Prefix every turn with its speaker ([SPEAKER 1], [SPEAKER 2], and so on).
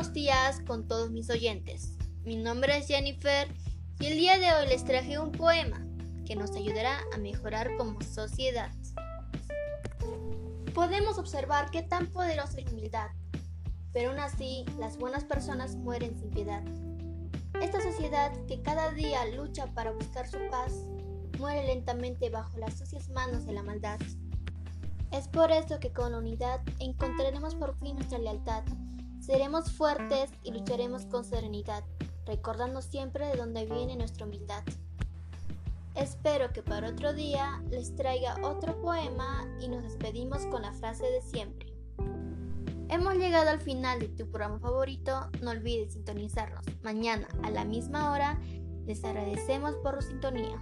[SPEAKER 1] paz con todos mis oyentes. Mi nombre es Jennifer y el día de hoy les traje un poema que nos ayudará a mejorar como sociedad. Podemos observar qué tan poderosa es la humildad, pero aún así las buenas personas mueren sin piedad. Esta sociedad que cada día lucha para buscar su paz, muere lentamente bajo las sucias manos de la maldad. Es por eso que con unidad encontraremos por fin nuestra lealtad. Seremos fuertes y lucharemos con serenidad, recordando siempre de dónde viene nuestra humildad. Espero que para otro día les traiga otro poema y nos despedimos con la frase de siempre. Hemos llegado al final de tu programa favorito, no olvides sintonizarnos. Mañana a la misma hora les agradecemos por su sintonía.